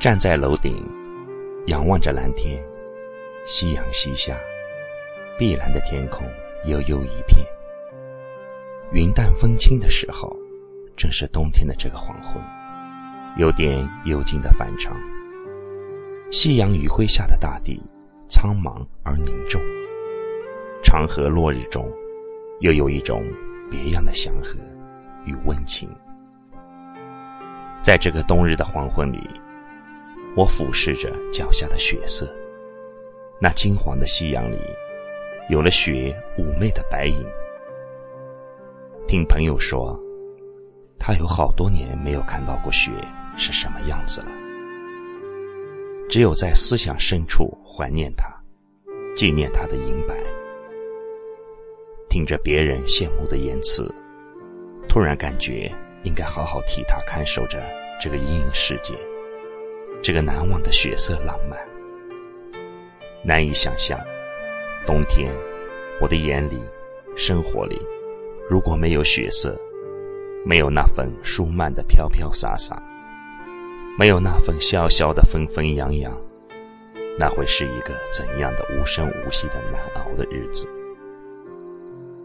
站在楼顶，仰望着蓝天，夕阳西下，碧蓝的天空悠悠一片。云淡风轻的时候，正是冬天的这个黄昏，有点幽静的反常。夕阳余晖下的大地，苍茫而凝重。长河落日中，又有一种别样的祥和与温情。在这个冬日的黄昏里。我俯视着脚下的雪色，那金黄的夕阳里，有了雪妩媚的白影。听朋友说，他有好多年没有看到过雪是什么样子了，只有在思想深处怀念它，纪念它的银白。听着别人羡慕的言辞，突然感觉应该好好替他看守着这个阴影世界。这个难忘的血色浪漫，难以想象。冬天，我的眼里、生活里，如果没有血色，没有那份舒曼的飘飘洒洒，没有那份萧萧的纷纷扬扬，那会是一个怎样的无声无息的难熬的日子？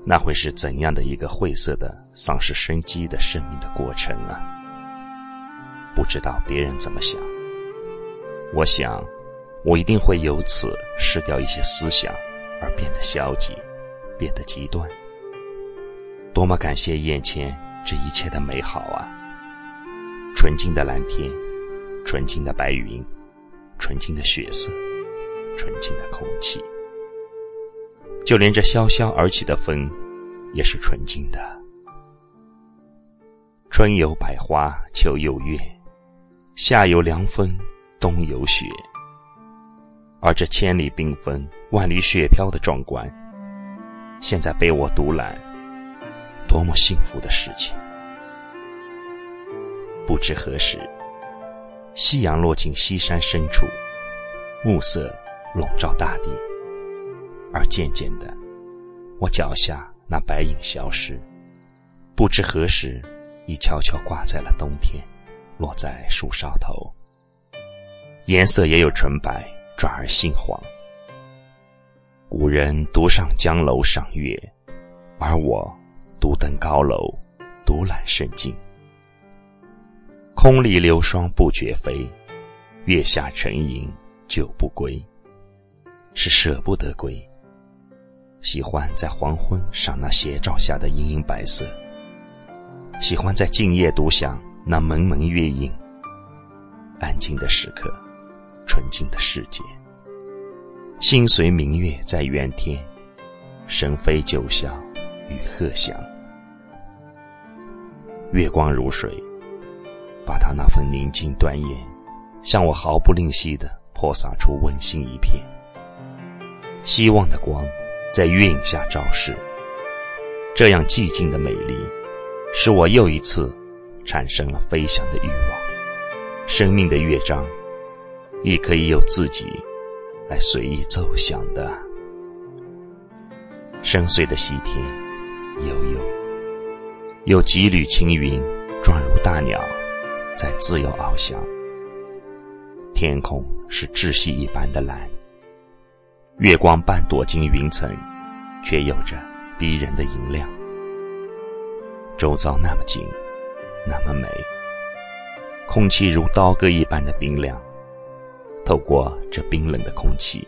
那会是怎样的一个晦涩的丧失生机的生命的过程啊？不知道别人怎么想。我想，我一定会由此失掉一些思想，而变得消极，变得极端。多么感谢眼前这一切的美好啊！纯净的蓝天，纯净的白云，纯净的血色，纯净的空气，就连这萧萧而起的风，也是纯净的。春有百花，秋有月，夏有凉风。冬有雪，而这千里冰封、万里雪飘的壮观，现在被我独揽，多么幸福的事情！不知何时，夕阳落进西山深处，暮色笼罩大地，而渐渐的，我脚下那白影消失，不知何时，已悄悄挂在了冬天，落在树梢头。颜色也有纯白，转而杏黄。古人独上江楼赏月，而我独登高楼，独揽胜境。空里流霜不觉飞，月下沉吟久不归。是舍不得归，喜欢在黄昏赏那斜照下的盈盈白色，喜欢在静夜独享那蒙蒙月影。安静的时刻。纯净的世界，心随明月在远天，神飞九霄与鹤翔。月光如水，把它那份宁静端严，向我毫不吝惜的泼洒出温馨一片。希望的光在月影下昭示，这样寂静的美丽，使我又一次产生了飞翔的欲望。生命的乐章。亦可以由自己来随意奏响的。深邃的西天，悠悠，有几缕青云，状如大鸟，在自由翱翔。天空是窒息一般的蓝，月光半躲进云层，却有着逼人的银亮。周遭那么静，那么美，空气如刀割一般的冰凉。透过这冰冷的空气，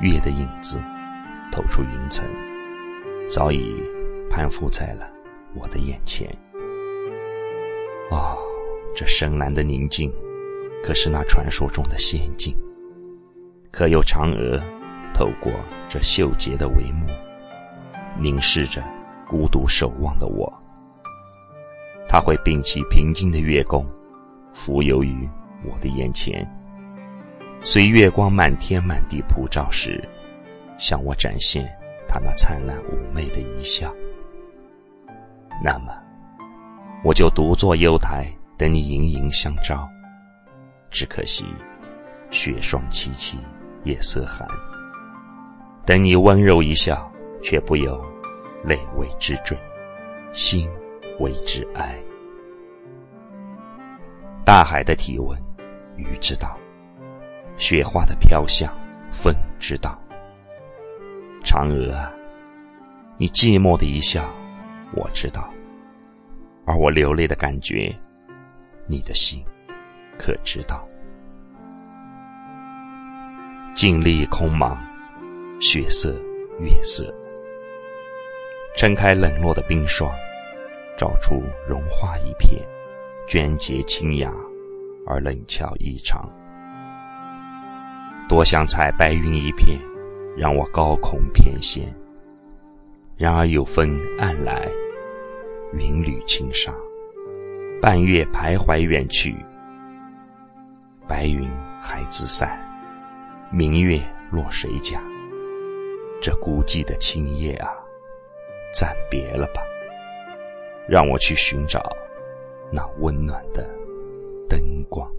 月的影子透出云层，早已攀附在了我的眼前。哦，这深蓝的宁静，可是那传说中的仙境。可有嫦娥透过这秀洁的帷幕，凝视着孤独守望的我？他会摒弃平静的月宫，浮游于我的眼前。随月光满天满地普照时，向我展现他那灿烂妩媚的一笑。那么，我就独坐幽台，等你盈盈相照。只可惜，雪霜凄凄，夜色寒。等你温柔一笑，却不由泪为之坠，心为之哀。大海的体温。鱼知道；雪花的飘向，风知道。嫦娥，你寂寞的一笑，我知道；而我流泪的感觉，你的心可知道？尽力空茫，雪色月色，撑开冷落的冰霜，照出融化一片，娟洁清雅而冷峭异常。多想采白云一片，让我高空翩跹。然而有风暗来，云缕轻纱，半月徘徊远去，白云还自散。明月落谁家？这孤寂的青夜啊，暂别了吧。让我去寻找那温暖的灯光。